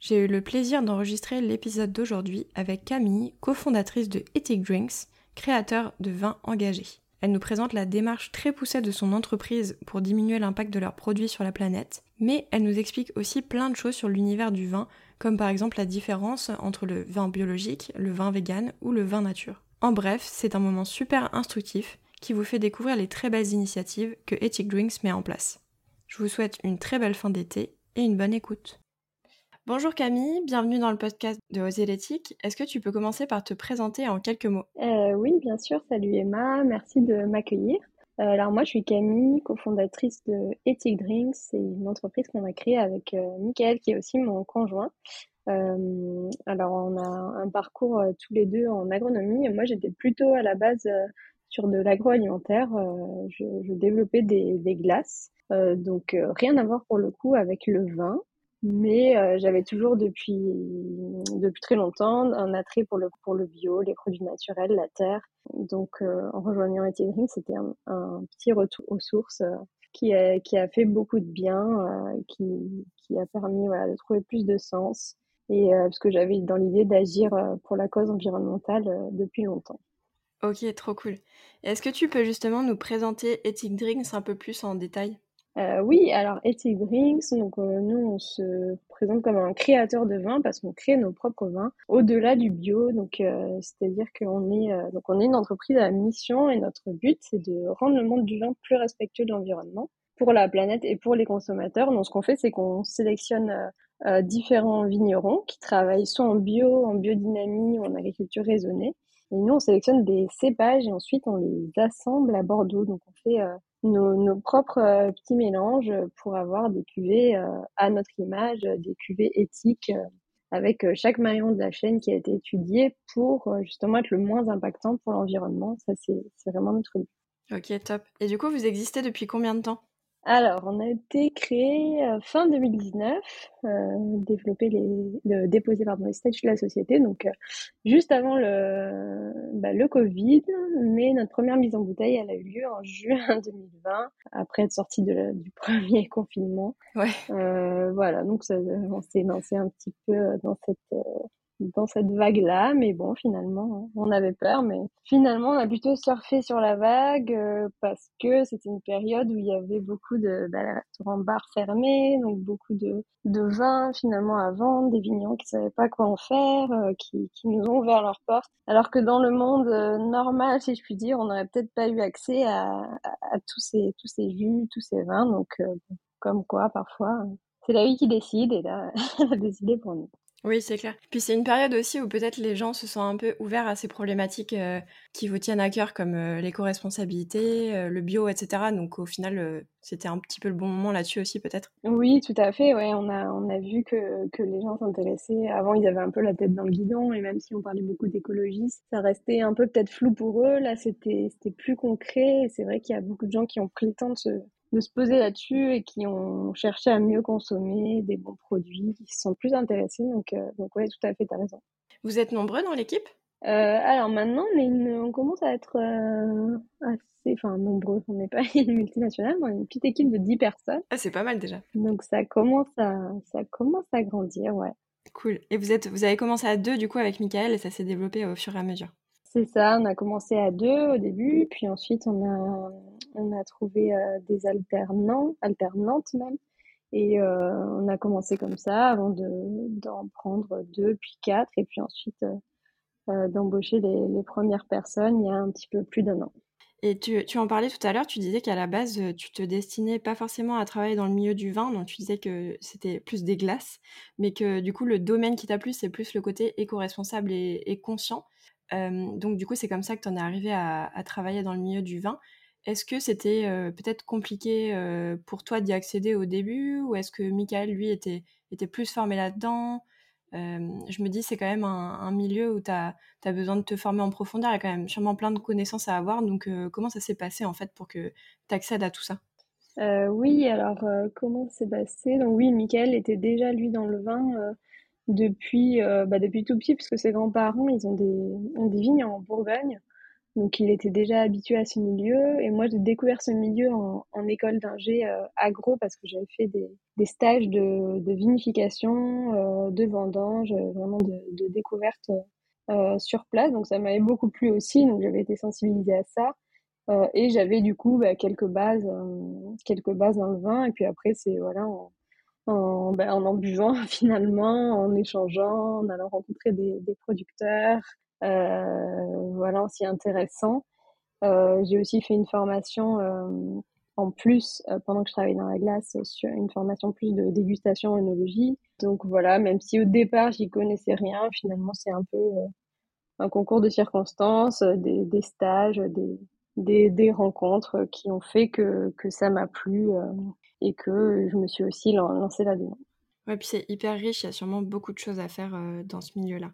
J'ai eu le plaisir d'enregistrer l'épisode d'aujourd'hui avec Camille, cofondatrice de Ethic Drinks, créateur de vins engagés. Elle nous présente la démarche très poussée de son entreprise pour diminuer l'impact de leurs produits sur la planète, mais elle nous explique aussi plein de choses sur l'univers du vin, comme par exemple la différence entre le vin biologique, le vin vegan ou le vin nature. En bref, c'est un moment super instructif qui vous fait découvrir les très belles initiatives que Ethic Drinks met en place. Je vous souhaite une très belle fin d'été et une bonne écoute. Bonjour Camille, bienvenue dans le podcast de Oser l'éthique. Est-ce que tu peux commencer par te présenter en quelques mots? Euh, Oui, bien sûr. Salut Emma, merci de m'accueillir. Euh, alors moi, je suis Camille, cofondatrice de Ethic Drinks. C'est une entreprise qu'on a créée avec euh, Michael, qui est aussi mon conjoint. Euh, alors on a un parcours tous les deux en agronomie. Moi, j'étais plutôt à la base sur de l'agroalimentaire. Je, développais des glaces. donc rien à voir pour le coup avec le vin. Mais euh, j'avais toujours depuis, depuis très longtemps un attrait pour le, pour le bio, les produits naturels, la terre. Donc euh, en rejoignant Etienne c'était un, un, petit retour aux sources euh, qui, a, qui a fait beaucoup de bien, qui, qui a permis voilà, de trouver plus de sens. Et parce que j'avais dans l'idée d'agir pour la cause environnementale depuis longtemps. Ok, trop cool. Est-ce que tu peux justement nous présenter Ethic Drinks un peu plus en détail? Euh, oui, alors Ethic Drinks, donc euh, nous on se présente comme un créateur de vin parce qu'on crée nos propres vins au-delà du bio. Donc euh, c'est-à-dire qu'on est euh, donc on est une entreprise à mission et notre but c'est de rendre le monde du vin plus respectueux de l'environnement pour la planète et pour les consommateurs. Donc ce qu'on fait c'est qu'on sélectionne euh, différents vignerons qui travaillent soit en bio, en biodynamie ou en agriculture raisonnée. Et nous on sélectionne des cépages et ensuite on les assemble à Bordeaux. Donc on fait nos, nos propres euh, petits mélanges pour avoir des cuvées euh, à notre image, des cuvées éthiques euh, avec chaque maillon de la chaîne qui a été étudié pour justement être le moins impactant pour l'environnement. Ça, c'est vraiment notre but. Ok, top. Et du coup, vous existez depuis combien de temps? Alors, on a été créé euh, fin 2019, euh, développé les, le, déposé pardon, les statuts de la société, donc euh, juste avant le, bah, le Covid, mais notre première mise en bouteille, elle a eu lieu en juin 2020, après être sorti de du premier confinement. Ouais. Euh, voilà, donc ça, on s'est lancé un petit peu dans cette dans cette vague-là, mais bon, finalement, on avait peur, mais finalement, on a plutôt surfé sur la vague euh, parce que c'était une période où il y avait beaucoup de bah, restaurants bars fermés, donc beaucoup de, de vins finalement à vendre, des vignerons qui savaient pas quoi en faire, euh, qui, qui nous ont ouvert leurs portes, alors que dans le monde euh, normal, si je puis dire, on n'aurait peut-être pas eu accès à, à, tous ces tous ces jus, tous ces vins, donc comme quoi parfois c'est la vie qui décide et là, elle a décidé pour nous. Oui, c'est clair. Puis c'est une période aussi où peut-être les gens se sont un peu ouverts à ces problématiques euh, qui vous tiennent à cœur, comme euh, l'éco-responsabilité, euh, le bio, etc. Donc au final, c'était un petit peu le bon moment là-dessus aussi, peut-être. Oui, tout à fait. Ouais, on a on a vu que que les gens s'intéressaient. Avant, ils avaient un peu la tête dans le guidon, et même si on parlait beaucoup d'écologie, ça restait un peu peut-être flou pour eux. Là, c'était plus concret. C'est vrai qu'il y a beaucoup de gens qui ont pris le temps de se de se poser là-dessus et qui ont cherché à mieux consommer des bons produits, qui se sont plus intéressés. Donc, euh, donc ouais, tout à fait, tu as raison. Vous êtes nombreux dans l'équipe? Euh, Alors maintenant, on, est une, on commence à être euh, assez, enfin nombreux. On n'est pas une multinationale, mais on est une petite équipe de 10 personnes. Ah, c'est pas mal déjà. Donc ça commence à, ça commence à grandir, ouais. Cool. Et vous êtes, vous avez commencé à deux du coup avec Michael et ça s'est développé au fur et à mesure. C'est ça, on a commencé à deux au début, puis ensuite on a, on a trouvé euh, des alternants, alternantes même, et euh, on a commencé comme ça avant de, d'en prendre deux, puis quatre, et puis ensuite euh, d'embaucher les, premières personnes il y a un petit peu plus d'un an. Et tu, tu, en parlais tout à l'heure, tu disais qu'à la base, tu te destinais pas forcément à travailler dans le milieu du vin, donc tu disais que c'était plus des glaces, mais que du coup, le domaine qui t'a plu, c'est plus le côté éco-responsable et conscient. Donc du coup, c'est comme ça que tu en es arrivé à, travailler dans le milieu du vin. Est-ce que c'était peut-être compliqué pour toi d'y accéder au début ou est-ce que Michael, lui, était, était plus formé là-dedans? Je me dis, c'est quand même un, milieu où tu as, besoin de te former en profondeur. Il y a quand même sûrement plein de connaissances à avoir. Donc, comment ça s'est passé en fait pour que tu accèdes à tout ça? Oui, alors comment c'est passé? Donc, oui, Michael était déjà lui dans le vin depuis, bah, depuis tout petit, parce que ses grands-parents, ils ont des, ont des vignes en Bourgogne. Donc il était déjà habitué à ce milieu et moi j'ai découvert ce milieu en, école d'ingé euh, agro parce que j'avais fait des, stages de, vinification, euh, de vendange, vraiment de, découverte euh, sur place. Donc ça m'avait beaucoup plu aussi, donc j'avais été sensibilisée à ça. et j'avais du coup bah, quelques bases, quelques bases dans le vin. Et puis après c'est voilà en, en, ben, en, buvant finalement, en échangeant, en allant rencontrer des, producteurs, euh, voilà, c'est intéressant. Euh, j'ai aussi fait une formation euh, en plus, pendant que je travaillais dans la glace, sur une formation plus de dégustation œnologie. Donc voilà, même si au départ j'y connaissais rien, finalement c'est un peu un concours de circonstances, des, des stages, des, des, des, rencontres qui ont fait que, que ça m'a plu et que je me suis aussi lancée là-dedans. Ouais, puis c'est hyper riche, il y a sûrement beaucoup de choses à faire dans ce milieu-là.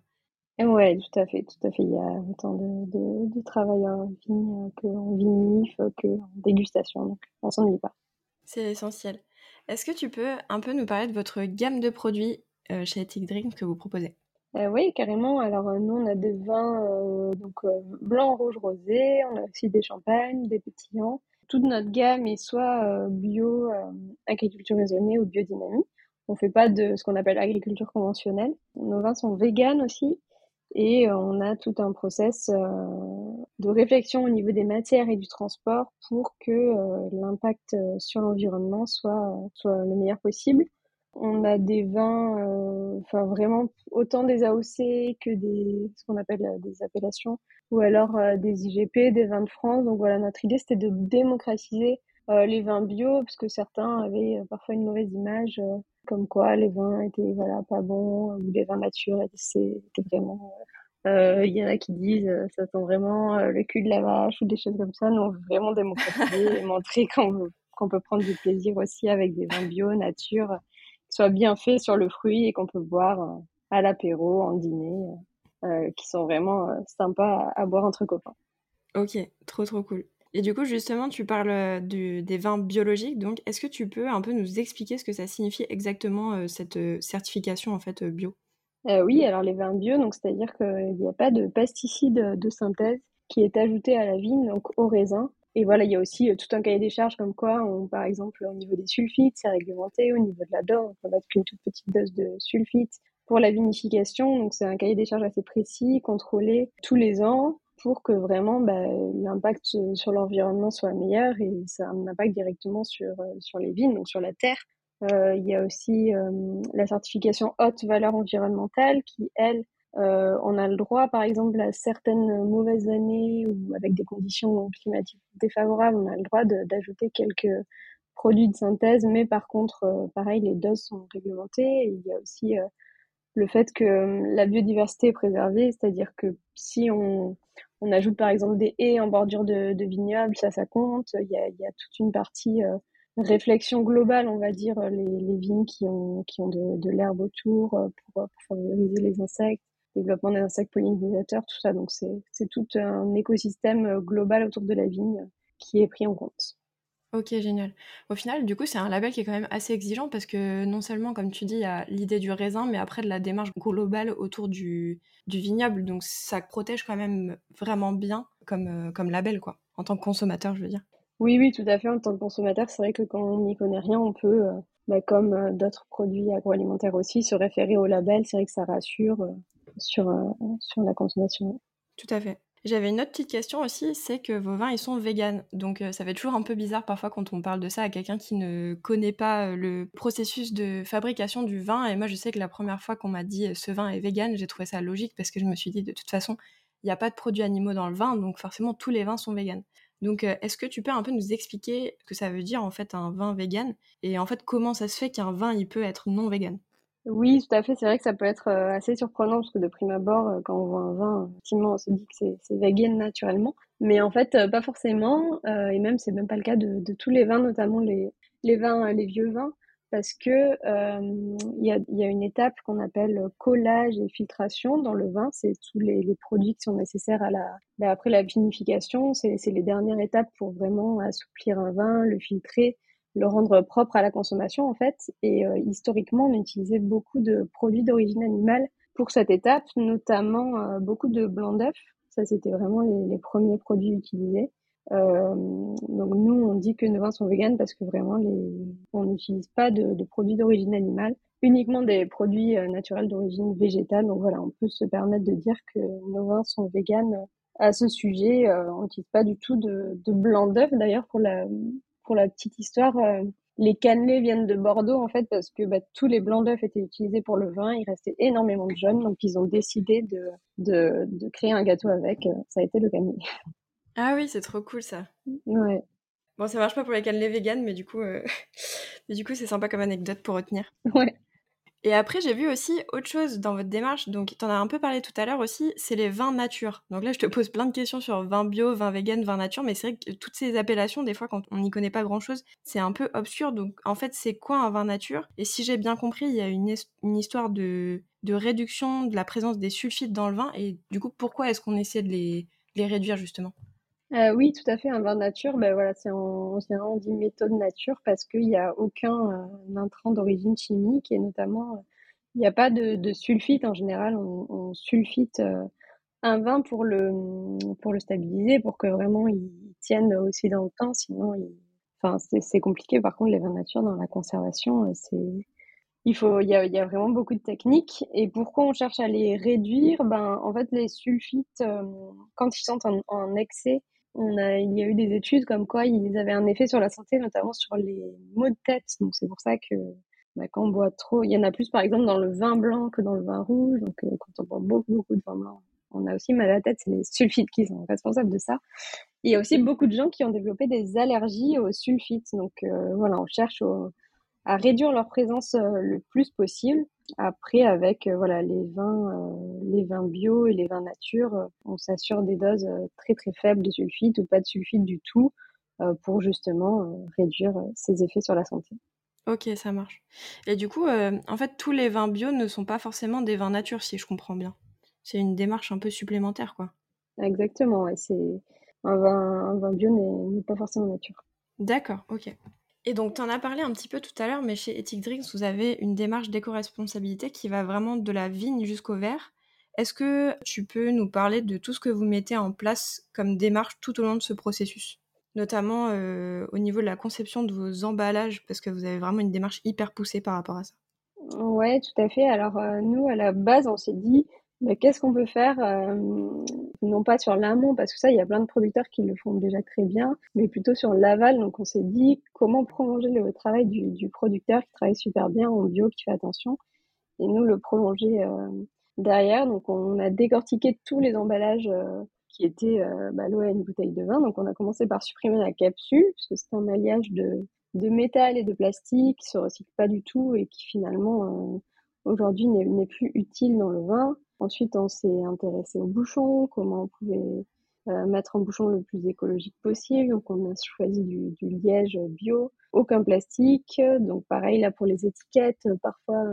Ouais, tout à fait, tout à fait. Il y a autant de, de, de travail en vigne qu'en vinif, qu'en dégustation, donc on s'ennuie pas. C'est essentiel. Est-ce que tu peux un peu nous parler de votre gamme de produits euh, chez Ethic Drink que vous proposez? Euh, Oui, carrément. Alors euh, nous, on a des vins donc blanc, rouge, rosé. On a aussi des champagnes, des pétillants. Toute notre gamme est soit bio, agriculture raisonnée ou biodynamie. On fait pas de ce qu'on appelle agriculture conventionnelle. Nos vins sont véganes aussi. Et on a tout un process euh, de réflexion au niveau des matières et du transport pour que euh, l'impact euh, sur l'environnement soit, soit le meilleur possible. On a des vins, enfin vraiment autant des AOC que des ce qu'on appelle des appellations, ou alors des IGP, des vins de France. Donc voilà, notre idée c'était de démocratiser les vins bio, parce que certains avaient parfois une mauvaise image comme quoi les vins étaient voilà pas bons ou les vins matures c'était vraiment euh, il y en a qui disent euh, ça sent vraiment euh, le cul de la vache ou des choses comme ça. Nous, on veut vraiment démocratiser et montrer qu'on peut prendre du plaisir aussi avec des vins bio, nature, soient bien faits sur le fruit et qu'on peut boire à l'apéro, en dîner, qui sont vraiment sympas à, boire entre copains. Ok, trop trop cool. Et du coup, justement, tu parles euh, des vins biologiques. Donc, est-ce que tu peux un peu nous expliquer ce que ça signifie exactement euh, cette euh, certification en fait bio? Oui, alors les vins bio, donc c'est-à-dire qu'il n'y a pas de pesticides de synthèse qui est ajouté à la vigne, donc au raisin. Et voilà, il y a aussi tout un cahier des charges comme quoi, par exemple, au niveau des sulfites, c'est réglementé. Au niveau de la dose, on peut mettre qu'une toute petite dose de sulfite pour la vinification. Donc, c'est un cahier des charges assez précis, contrôlé tous les ans pour que vraiment bah, l'impact sur l'environnement soit meilleur et ça a un impact directement sur, euh, sur les vignes, donc sur la terre. Euh, il y a aussi euh, la certification haute valeur environnementale qui, elle, euh, on a le droit, par exemple, à certaines mauvaises années ou avec des conditions climatiques défavorables, on a le droit d'ajouter quelques produits de synthèse, mais par contre, pareil, les doses sont réglementées. il y a aussi le fait que la biodiversité est préservée, c'est-à-dire que si on, ajoute par exemple des haies en bordure de, vignobles, ça, ça compte. Il y a, toute une partie euh, réflexion globale, on va dire, les, vignes qui ont, de, l'herbe autour euh, pour, favoriser les insectes, développement des insectes pollinisateurs, tout ça. Donc c'est tout un écosystème euh, global autour de la vigne qui est pris en compte. Ok, génial. Au final, du coup, c'est un label qui est quand même assez exigeant parce que non seulement, comme tu dis, il y a l'idée du raisin, mais après de la démarche globale autour du, du vignoble. Donc ça protège quand même vraiment bien comme, euh, comme label, quoi, en tant que consommateur, je veux dire. Oui, oui, tout à fait. En tant que consommateur, c'est vrai que quand on n'y connaît rien, on peut, euh, bah, comme euh, d'autres produits agroalimentaires aussi, se référer au label. C'est vrai que ça rassure sur, sur la consommation. Tout à fait. J'avais une autre petite question aussi, c'est que vos vins, ils sont véganes. Donc euh, ça fait toujours un peu bizarre parfois quand on parle de ça à quelqu'un qui ne connaît pas euh, le processus de fabrication du vin. Et moi, je sais que la première fois qu'on m'a dit euh, ce vin est vegan, j'ai trouvé ça logique parce que je me suis dit de toute façon, il n'y a pas de produits animaux dans le vin, donc forcément tous les vins sont véganes. Donc est-ce que tu peux un peu nous expliquer ce que ça veut dire en fait un vin vegan? Et en fait comment ça se fait qu'un vin il peut être non vegan? Oui, tout à fait. C'est vrai que ça peut être euh, assez surprenant parce que de prime abord, euh, quand on voit un vin, effectivement, on se dit que c'est vegan naturellement. Mais en fait, euh, pas forcément. et même, c'est même pas le cas de, de tous les vins, notamment les, les vins, les vieux vins. parce que il y, a, y, a, une étape qu'on appelle collage et filtration dans le vin. C'est tous les, les, produits qui sont nécessaires à la, ben après la vinification. C'est les dernières étapes pour vraiment assouplir un vin, le filtrer, le rendre propre à la consommation en fait. Et historiquement, on utilisait beaucoup de produits d'origine animale pour cette étape, notamment beaucoup de blanc d'œuf. Ça, c'était vraiment les, les, premiers produits utilisés. Euh, donc nous, on dit que nos vins sont véganes parce que vraiment, les... on n'utilise pas de, de produits d'origine animale, uniquement des produits euh, naturels d'origine végétale. Donc voilà, on peut se permettre de dire que nos vins sont véganes à ce sujet. Euh, on n'utilise pas du tout de, de blanc d'œuf. D'ailleurs, pour la, pour la petite histoire, euh, les cannelés viennent de Bordeaux en fait parce que bah, tous les blancs d'œufs étaient utilisés pour le vin. Il restait énormément de jaunes, donc ils ont décidé de, de, de créer un gâteau avec. Ça a été le cannelé. Ah oui, c'est trop cool ça. Ouais. Bon, ça marche pas pour les cannelés vegan, mais du coup, euh... mais du coup, c'est sympa comme anecdote pour retenir. Ouais. Et après, j'ai vu aussi autre chose dans votre démarche. Donc, tu en as un peu parlé tout à l'heure aussi, c'est les vins nature. Donc là, je te pose plein de questions sur vin bio, vin vegan, vin nature, mais c'est vrai que toutes ces appellations, des fois, quand on n'y connaît pas grand-chose, c'est un peu obscur. Donc, en fait, c'est quoi un vin nature? Et si j'ai bien compris, il y a une, histoire de, réduction de la présence des sulfites dans le vin. Et du coup, pourquoi est-ce qu'on essaie de les réduire justement? Euh, oui, tout à fait. Un vin nature, ben voilà, c'est on dit méthode nature parce qu'il n'y a aucun euh, intrant d'origine chimique et notamment, euh, il n'y a pas de, sulfite en général. On, sulfite euh, un vin pour le, pour le stabiliser, pour que vraiment il tienne aussi dans le temps. Sinon, enfin, c'est compliqué. Par contre, les vins nature dans la conservation, c'est il faut, il y a, y vraiment beaucoup de techniques. Et pourquoi on cherche à les réduire? Ben, en fait, les sulfites, quand ils sont en excès, il y a eu des études comme quoi ils avaient un effet sur la santé, notamment sur les maux de tête. Donc c'est pour ça que bah, quand on boit trop, il y en a plus par exemple dans le vin blanc que dans le vin rouge. Donc euh, quand on boit beaucoup beaucoup de vin blanc, on a aussi mal à la tête. C'est les sulfites qui sont responsables de ça. il y a aussi beaucoup de gens qui ont développé des allergies aux sulfites. Donc euh, voilà, on cherche au, à réduire leur présence euh, le plus possible. Après, avec euh, voilà les vins, euh, les vins bio et les vins nature, on s'assure des doses très très faibles de sulfite ou pas de sulfite du tout pour justement réduire ses effets sur la santé. Ok, ça marche. Et du coup, en fait, tous les vins bio ne sont pas forcément des vins nature, si je comprends bien. C'est une démarche un peu supplémentaire, quoi. Exactement, ouais, c'est un vin, un vin bio n'est pas forcément nature. D'accord, ok. Et donc, tu en as parlé un petit peu tout à l'heure, mais chez Ethic Drinks, vous avez une démarche d'éco-responsabilité qui va vraiment de la vigne jusqu'au verre. Est-ce que tu peux nous parler de tout ce que vous mettez en place comme démarche tout au long de ce processus? Notamment euh, au niveau de la conception de vos emballages, parce que vous avez vraiment une démarche hyper poussée par rapport à ça. Ouais, tout à fait. Alors, euh, nous, à la base, on s'est dit, mais qu'est-ce qu'on peut faire euh, non pas sur l'amont parce que ça il y a plein de producteurs qui le font déjà très bien mais plutôt sur l'aval. Donc on s'est dit comment prolonger le travail du, du, producteur qui travaille super bien en bio qui fait attention et nous le prolonger euh, derrière. Donc on a décortiqué tous les emballages euh, qui étaient euh, bah, l'eau à une bouteille de vin. Donc on a commencé par supprimer la capsule puisque c'est un alliage de de métal et de plastique qui se recycle pas du tout et qui finalement aujourd'hui n'est plus utile dans le vin Ensuite, on s'est intéressé aux bouchons, comment on pouvait euh, mettre un bouchon le plus écologique possible. Donc, on a choisi du, du, liège bio, aucun plastique. Donc, pareil là pour les étiquettes. Parfois,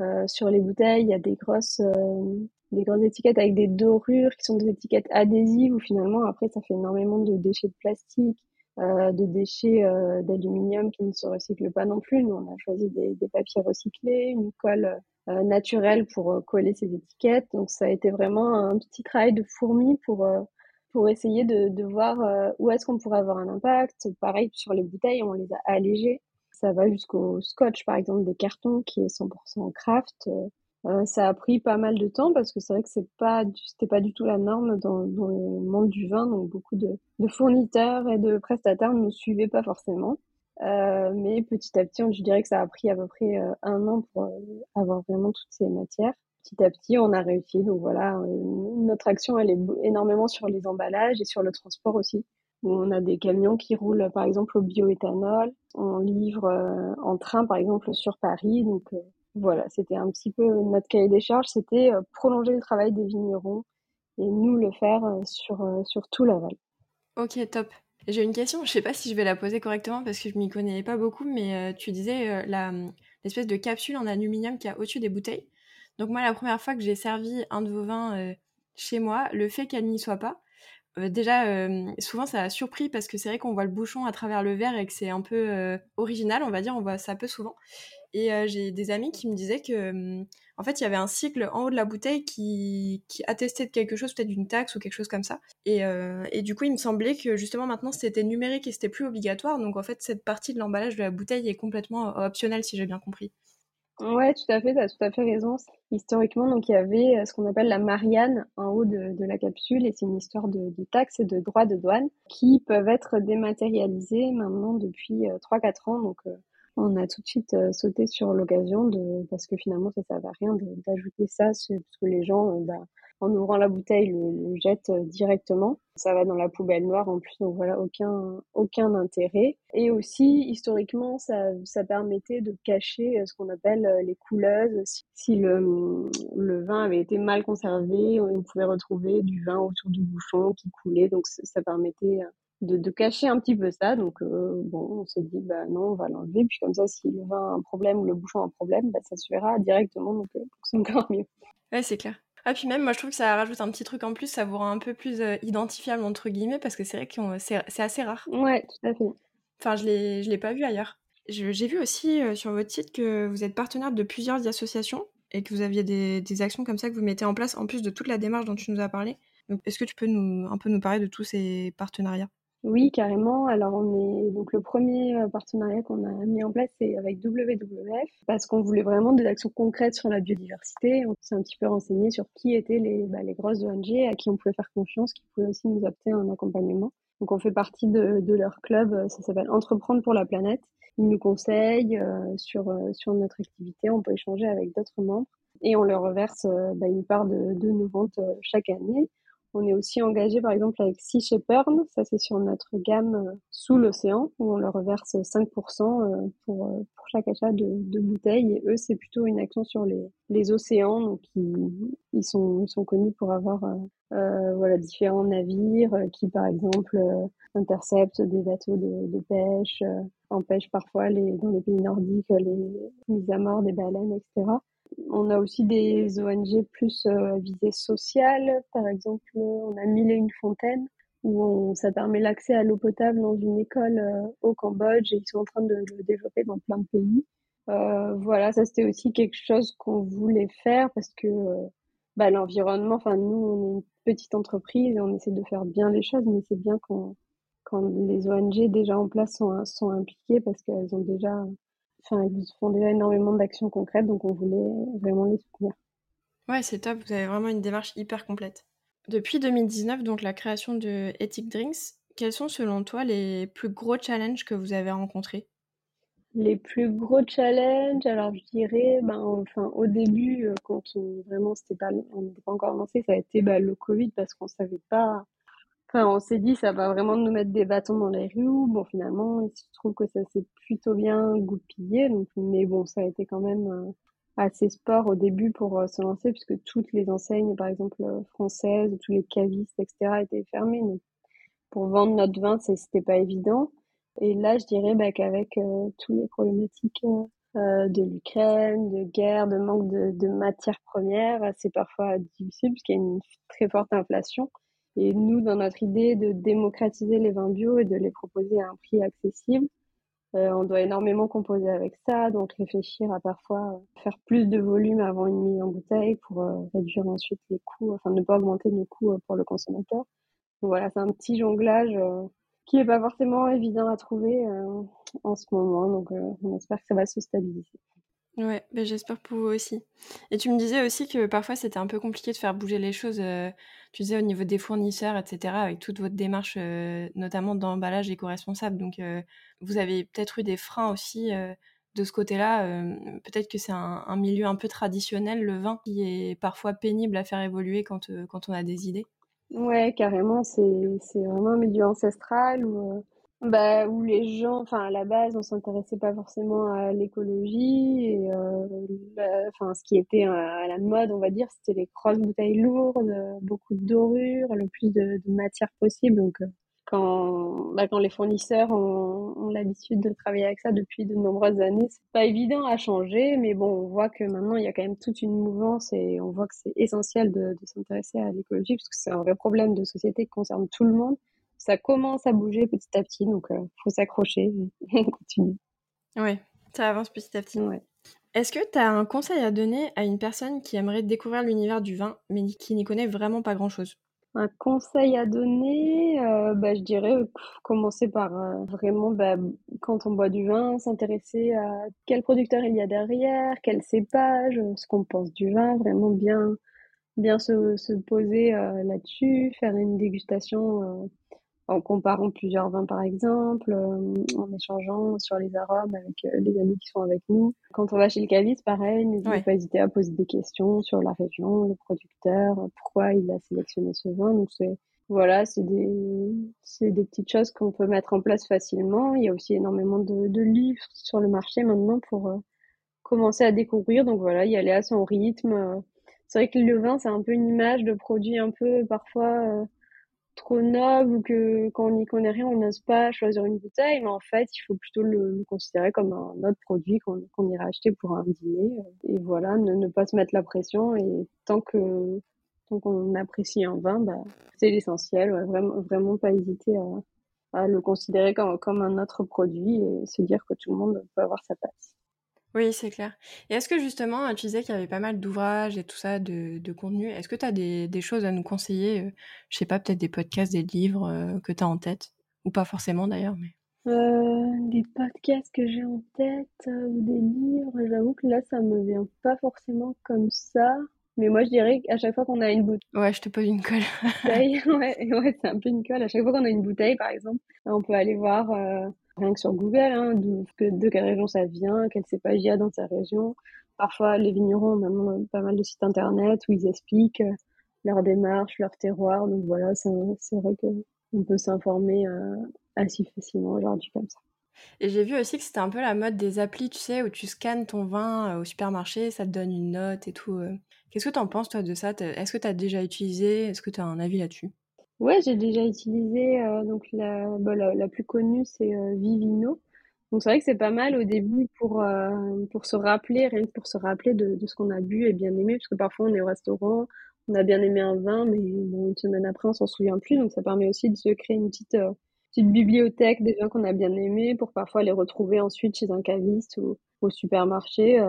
euh, sur les bouteilles, il y a des grosses, euh, des grosses étiquettes avec des dorures qui sont des étiquettes adhésives où finalement, après, ça fait énormément de déchets de plastique. Euh, de déchets euh, d'aluminium qui ne se recyclent pas non plus. Nous, on a choisi des, des papiers recyclés, une colle naturel pour euh, coller ces étiquettes. Donc ça a été vraiment un petit travail de fourmi pour euh, pour essayer de, de voir où est-ce qu'on pourrait avoir un impact. Pareil sur les bouteilles, on les a allégées. Ça va jusqu'au scotch, par exemple, des cartons qui est 100% craft. Euh, ça a pris pas mal de temps parce que c'est vrai que c'est pas c'était pas du tout la norme dans, dans, le monde du vin donc beaucoup de, de fournisseurs et de prestataires ne nous suivaient pas forcément euh, mais petit à petit, je dirais que ça a pris à peu près euh, un an pour euh, avoir vraiment toutes ces matières. Petit à petit, on a réussi. Donc voilà, notre action, elle est énormément sur les emballages et sur le transport aussi. On a des camions qui roulent, par exemple, au bioéthanol. On livre en train, par exemple, sur Paris. Donc voilà, c'était un petit peu notre cahier des charges. C'était prolonger le travail des vignerons et nous le faire sur, sur tout l'aval. Ok, top. J'ai une question, je sais pas si je vais la poser correctement parce que je m'y connais pas beaucoup, mais tu disais la l'espèce de capsule en aluminium qui a au-dessus des bouteilles. Donc moi, la première fois que j'ai servi un de vos vins chez moi, le fait qu'elle n'y soit pas, déjà, souvent ça a surpris parce que c'est vrai qu'on voit le bouchon à travers le verre et que c'est un peu original, on va dire, on voit ça peu souvent. Et j'ai des amis qui me disaient que, en fait, il y avait un cycle en haut de la bouteille qui, attestait de quelque chose, peut-être d'une taxe ou quelque chose comme ça. Et, et, du coup, il me semblait que justement maintenant c'était numérique et c'était plus obligatoire. Donc en fait, cette partie de l'emballage de la bouteille est complètement optionnelle, si j'ai bien compris. Ouais, tout à fait, tu as tout à fait raison. Historiquement, donc il y avait euh, ce qu'on appelle la Marianne en haut de, la capsule et c'est une histoire de, de, taxes et de droits de douane qui peuvent être dématérialisés maintenant depuis 3-4 euh, ans. Donc euh, on a tout de suite sauté sur l'occasion de parce que finalement ça ne servait à rien d'ajouter ça parce que les gens bah, en ouvrant la bouteille, le, jette euh, directement. Ça va dans la poubelle noire en plus, donc voilà, aucun, aucun intérêt. Et aussi, historiquement, ça, ça permettait de cacher euh, ce qu'on appelle euh, les couleuses. Si, le, le, vin avait été mal conservé, on pouvait retrouver du vin autour du bouchon qui coulait, donc ça permettait de, de, cacher un petit peu ça. Donc, bon, on s'est dit, bah non, on va l'enlever. Puis comme ça, si le vin a un problème ou le bouchon a un problème, bah, ça se verra directement. Donc, c'est encore mieux. Ouais, c'est clair. Ah, puis même, moi, je trouve que ça rajoute un petit truc en plus, ça vous rend un peu plus euh, identifiable, entre guillemets, parce que c'est vrai que c'est assez rare. Ouais, tout à fait. Enfin, je ne l'ai pas vu ailleurs. J'ai vu aussi euh, sur votre site que vous êtes partenaire de plusieurs associations et que vous aviez des, des, actions comme ça que vous mettez en place, en plus de toute la démarche dont tu nous as parlé. Est-ce que tu peux nous, un peu nous parler de tous ces partenariats? Oui, carrément. Alors, on est donc le premier euh, partenariat qu'on a mis en place, c'est avec WWF, parce qu'on voulait vraiment des actions concrètes sur la biodiversité. On s'est un petit peu renseigné sur qui étaient les, bah, les grosses ONG à qui on pouvait faire confiance, qui pouvaient aussi nous apporter un accompagnement. Donc, on fait partie de, de leur club, euh, ça s'appelle Entreprendre pour la planète. Ils nous conseillent euh, sur, sur notre activité, on peut échanger avec d'autres membres et on leur reverse bah, une part de, de nos ventes chaque année. On est aussi engagé par exemple avec Sea Shepherd, ça c'est sur notre gamme euh, sous l'océan, où on leur reverse 5% euh, pour, euh, pour chaque achat de, de bouteilles. Et eux, c'est plutôt une action sur les, les océans, donc ils, sont, connus pour avoir euh, voilà, différents navires qui par exemple interceptent des bateaux de, de pêche, empêchent parfois les, dans les pays nordiques les mises à mort des baleines, etc. On a aussi des ONG plus euh, visées sociales. Par exemple, on a Mille et une fontaines où on, ça permet l'accès à l'eau potable dans une école euh, au Cambodge et ils sont en train de le développer dans plein de pays. Euh, voilà, ça c'était aussi quelque chose qu'on voulait faire parce que euh, bah, l'environnement, enfin nous on est une petite entreprise et on essaie de faire bien les choses, mais c'est bien quand, quand les ONG déjà en place sont, sont impliquées parce qu'elles ont déjà enfin, ils font déjà énormément d'actions concrètes, donc on voulait vraiment les soutenir. Ouais, c'est top, vous avez vraiment une démarche hyper complète. Depuis 2019, donc la création de Ethic Drinks, quels sont selon toi les plus gros challenges que vous avez rencontrés? Les plus gros challenges, alors je dirais, ben, enfin, au début, euh, quand on, vraiment c'était pas, on n'était pas encore lancé, ça a été ben, le Covid parce qu'on savait pas On s'est dit, ça va vraiment nous mettre des bâtons dans les roues. Bon, finalement, il se trouve que ça s'est plutôt bien goupillé. Donc, mais bon, ça a été quand même euh, assez sport au début pour euh, se lancer, puisque toutes les enseignes, par exemple, euh, françaises, tous les cavistes, etc., étaient fermés. Donc, pour vendre notre vin, c'était pas évident. Et là, je dirais bah, qu'avec toutes les problématiques de l'Ukraine, de guerre, de manque de, de matières premières, c'est parfois difficile puisqu'il y a une très forte inflation. Et nous, dans notre idée de démocratiser les vins bio et de les proposer à un prix accessible, euh, on doit énormément composer avec ça, donc réfléchir à parfois euh, faire plus de volume avant une mise en bouteille pour euh, réduire ensuite les coûts, enfin ne pas augmenter nos coûts pour le consommateur. Donc voilà, c'est un petit jonglage qui n'est pas forcément évident à trouver en ce moment, donc on espère que ça va se stabiliser. Ouais, ben j'espère pour vous aussi. Et tu me disais aussi que parfois c'était un peu compliqué de faire bouger les choses, euh, tu disais au niveau des fournisseurs, etc., avec toute votre démarche, euh, notamment d'emballage éco-responsable. Donc euh, vous avez peut-être eu des freins aussi de ce côté-là. peut-être que c'est un, un, milieu un peu traditionnel, le vin, qui est parfois pénible à faire évoluer quand, quand on a des idées. Ouais, carrément, c'est vraiment un milieu ancestral où bah, où les gens, enfin à la base, on s'intéressait pas forcément à l'écologie et euh, enfin ce qui était à la mode, on va dire, c'était les grosses bouteilles lourdes, beaucoup de dorures, le plus de, matière possible. Donc euh, quand, bah, quand les fournisseurs ont, ont l'habitude de travailler avec ça depuis de nombreuses années, c'est pas évident à changer, mais bon, on voit que maintenant il y a quand même toute une mouvance et on voit que c'est essentiel de, de s'intéresser à l'écologie parce que c'est un vrai problème de société qui concerne tout le monde. Ça commence à bouger petit à petit, donc il faut s'accrocher et on continue. Ouais, ça avance petit à petit. Ouais. Est-ce que tu as un conseil à donner à une personne qui aimerait découvrir l'univers du vin, mais qui n'y connaît vraiment pas grand-chose? Un conseil à donner, euh, bah, je dirais commencer par euh, vraiment, bah, quand on boit du vin, s'intéresser à quel producteur il y a derrière, quel cépage, ce qu'on pense du vin, vraiment bien, bien se, se poser euh, là-dessus, faire une dégustation en comparant plusieurs vins par exemple, euh, en échangeant sur les arômes avec euh, les amis qui sont avec nous. Quand on va chez le caviste, pareil, n'hésitez pas hésiter à poser des questions sur la région, le producteur, pourquoi il a sélectionné ce vin. Donc c'est voilà, c'est des c'est des petites choses qu'on peut mettre en place facilement. Il y a aussi énormément de, de livres sur le marché maintenant pour euh, commencer à découvrir. Donc voilà, y aller à son rythme. C'est vrai que le vin, c'est un peu une image de produit un peu parfois trop noble ou que quand on n'y connaît rien, on n'ose pas choisir une bouteille, mais en fait, il faut plutôt le, considérer comme un autre produit qu'on ira acheter pour un dîner. Et voilà, ne, pas se mettre la pression. Et tant que tant qu'on apprécie un vin, bah, c'est l'essentiel. Vraiment, vraiment pas hésiter à, à le considérer comme, comme un autre produit et se dire que tout le monde peut avoir sa place. Oui, c'est clair. Et est-ce que justement, tu disais qu'il y avait pas mal d'ouvrages et tout ça, de, de contenu. Est-ce que tu as des, des, choses à nous conseiller euh, Je sais pas, peut-être des podcasts, des livres euh, que tu as en tête? Ou pas forcément d'ailleurs, mais... Euh, des podcasts que j'ai en tête euh, ou des livres, j'avoue que là, ça me vient pas forcément comme ça. Mais moi, je dirais qu'à chaque fois qu'on a une bouteille... Ouais, je te pose une colle. ouais, ouais c'est un peu une colle. À chaque fois qu'on a une bouteille, par exemple, on peut aller voir rien que sur Google, hein, de, quelle région ça vient, quel cépage il y a dans sa région. Parfois, les vignerons ont maintenant pas mal de sites internet où ils expliquent euh, leur démarche, leur terroir. Donc voilà, c'est vrai qu'on peut s'informer euh, assez facilement aujourd'hui comme ça. Et j'ai vu aussi que c'était un peu la mode des applis, tu sais, où tu scannes ton vin euh, au supermarché, ça te donne une note et tout. Qu'est-ce que tu en penses, toi, de ça? Est-ce que tu as déjà utilisé? Est-ce que tu as un avis là-dessus? Ouais, j'ai déjà utilisé euh, donc la, bah, la, plus connue c'est euh, Vivino. Donc c'est vrai que c'est pas mal au début pour euh, pour se rappeler, rien que pour se rappeler de, de ce qu'on a bu et bien aimé, parce que parfois on est au restaurant, on a bien aimé un vin, mais bon, une semaine après on s'en souvient plus, donc ça permet aussi de se créer une petite petite bibliothèque des vins qu'on a bien aimés pour parfois les retrouver ensuite chez un caviste ou au supermarché.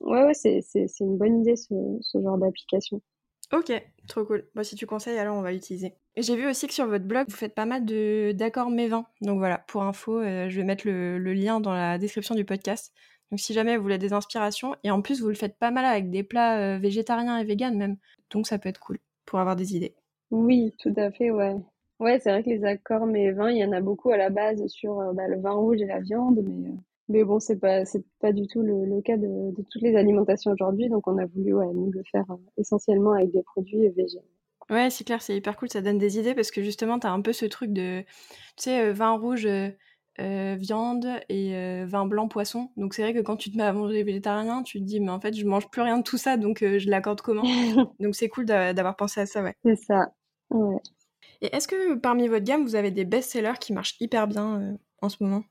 Ouais ouais c'est c'est c'est une bonne idée ce ce genre d'application. Ok, trop cool. Bon, si tu conseilles, alors on va l'utiliser. J'ai vu aussi que sur votre blog, vous faites pas mal de d'accords mévins. Donc voilà, pour info, euh, je vais mettre le, lien dans la description du podcast. Donc si jamais vous voulez des inspirations, et en plus vous le faites pas mal avec des plats euh, végétariens et véganes même. Donc ça peut être cool pour avoir des idées. Oui, tout à fait, ouais. Ouais, c'est vrai que les accords mévins, il y en a beaucoup à la base sur euh, bah, le vin rouge et la viande, mais mais bon, c'est pas c'est pas du tout le, le cas de, de, toutes les alimentations aujourd'hui, donc on a voulu ouais, nous le faire euh, essentiellement avec des produits végétaux. Ouais, c'est clair, c'est hyper cool, ça donne des idées parce que justement, tu as un peu ce truc de, tu sais, euh, vin rouge, euh, viande et euh, vin blanc, poisson. Donc c'est vrai que quand tu te mets à manger végétarien, tu te dis, mais en fait, je mange plus rien de tout ça, donc je l'accorde comment? Donc c'est cool d'avoir pensé à ça, ouais. C'est ça, ouais. Et est-ce que parmi votre gamme, vous avez des best-sellers qui marchent hyper bien en ce moment?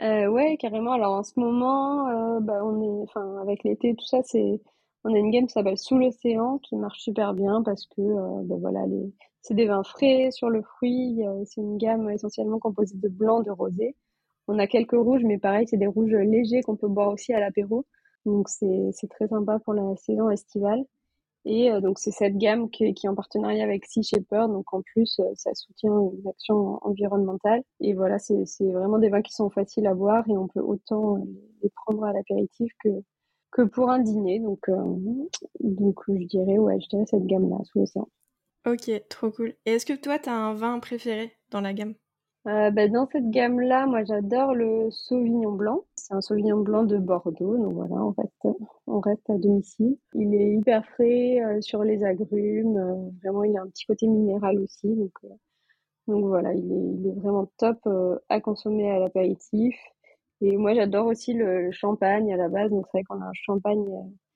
Euh, ouais, carrément. Alors en ce moment, euh, bah, on est, enfin, avec l'été, tout ça, c'est, on a une gamme qui s'appelle Sous l'océan qui marche super bien parce que, euh, bah, voilà, les, c'est des vins frais sur le fruit. c'est une gamme essentiellement composée de blanc, de rosé. On a quelques rouges, mais pareil, c'est des rouges légers qu'on peut boire aussi à l'apéro. Donc c'est, c'est très sympa pour la saison estivale. Et euh, donc c'est cette gamme qui, est en partenariat avec Sea Shepherd. Donc en plus, euh, ça soutient une action environnementale. Et voilà, c'est vraiment des vins qui sont faciles à boire et on peut autant les prendre à l'apéritif que que pour un dîner. Donc euh, donc je dirais ouais, je dirais cette gamme là sous l'océan. Ok, trop cool. Et est-ce que toi, tu as un vin préféré dans la gamme? Euh, bah, dans cette gamme-là, moi j'adore le Sauvignon blanc. C'est un Sauvignon blanc de Bordeaux, donc voilà, on reste, on reste à domicile. Il est hyper frais euh, sur les agrumes, euh, vraiment il a un petit côté minéral aussi, donc, euh, donc voilà, il est, il est vraiment top à consommer à l'apéritif. Et moi j'adore aussi le, le, champagne à la base, donc c'est vrai qu'on a un champagne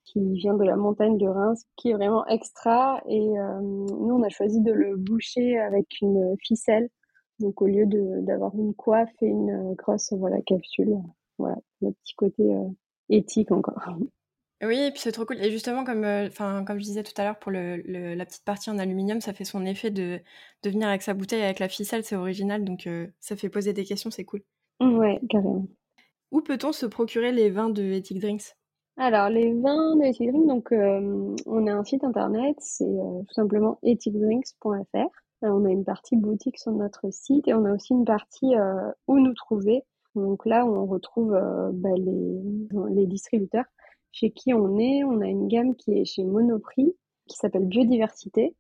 qui vient de la montagne de Reims, qui est vraiment extra. Et nous on a choisi de le boucher avec une ficelle Donc au lieu d'avoir une coiffe et une grosse voilà, capsule, voilà, le petit côté éthique encore. Oui, et puis c'est trop cool. Et justement, comme, enfin, comme je disais tout à l'heure, pour le, la petite partie en aluminium, ça fait son effet de, de venir avec sa bouteille, avec la ficelle, c'est original, donc ça fait poser des questions, c'est cool. Ouais, carrément. Où peut-on se procurer les vins de Ethic Drinks? Alors, les vins de Ethic Drinks, donc, on a un site internet, c'est tout simplement ethicdrinks.fr. on a une partie boutique sur notre site et on a aussi une partie où nous trouver. Donc là, on retrouve bah, les, distributeurs chez qui on est. On a une gamme qui est chez Monoprix, qui s'appelle Biodiversité.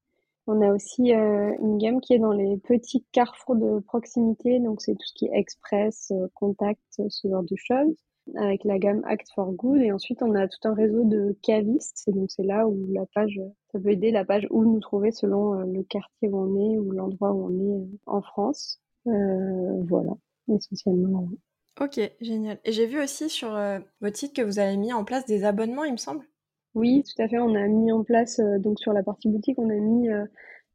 On a aussi euh, une gamme qui est dans les petits carrefours de proximité, donc c'est tout ce qui est express, euh, contact, ce genre de choses, avec la gamme Act for Good. Et ensuite, on a tout un réseau de cavistes, donc c'est là où la page, ça peut aider la page où nous trouver selon euh, le quartier où on est ou l'endroit où on est en France. voilà, essentiellement. Ok, génial. Et j'ai vu aussi sur euh, votre site que vous avez mis en place des abonnements, il me semble. Oui, tout à fait. On a mis en place, euh, donc sur la partie boutique, on a mis euh,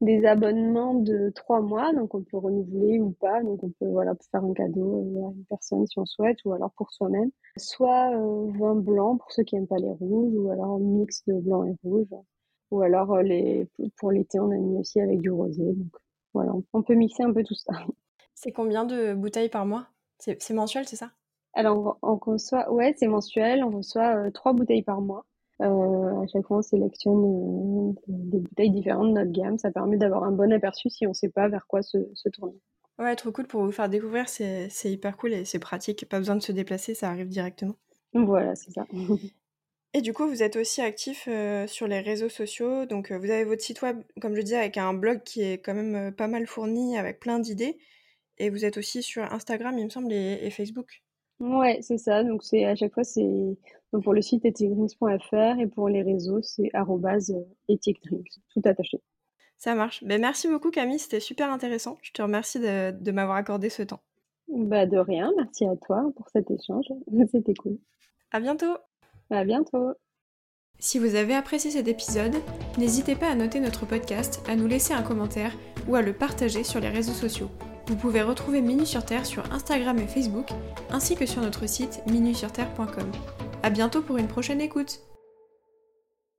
des abonnements de trois mois, donc on peut renouveler ou pas. Donc on peut voilà faire un cadeau à une personne si on souhaite, ou alors pour soi-même. Soit vin blanc pour ceux qui n'aiment pas les rouges, ou alors un mix de blanc et rouge. Ou alors les pour l'été, on a mis aussi avec du rosé. Donc voilà, on peut mixer un peu tout ça. C'est combien de bouteilles par mois? C'est mensuel, c'est ça? Alors, on, reçoit, ouais, c'est mensuel. On reçoit euh, trois bouteilles par mois. Euh, à chaque fois, on sélectionne euh, des bouteilles différentes de notre gamme. Ça permet d'avoir un bon aperçu si on ne sait pas vers quoi se, tourner. Ouais, trop cool pour vous faire découvrir. C'est hyper cool et c'est pratique. Pas besoin de se déplacer, ça arrive directement. Voilà, c'est ça. Et du coup, vous êtes aussi actif sur les réseaux sociaux. Donc, vous avez votre site web, comme je disais, avec un blog qui est quand même pas mal fourni, avec plein d'idées. Et vous êtes aussi sur Instagram, il me semble, et, Facebook. Ouais, c'est ça. Donc c'est à chaque fois c'est donc pour le site ethicdrinks.fr et pour les réseaux c'est @ethicdrinks tout attaché. Ça marche. Ben, merci beaucoup Camille, c'était super intéressant. Je te remercie de, de m'avoir accordé ce temps. Bah de rien, merci à toi pour cet échange. C'était cool. À bientôt. À bientôt. Si vous avez apprécié cet épisode, n'hésitez pas à noter notre podcast, à nous laisser un commentaire ou à le partager sur les réseaux sociaux. Vous pouvez retrouver Minus sur Terre sur Instagram et Facebook, ainsi que sur notre site minusurterre.com. A bientôt pour une prochaine écoute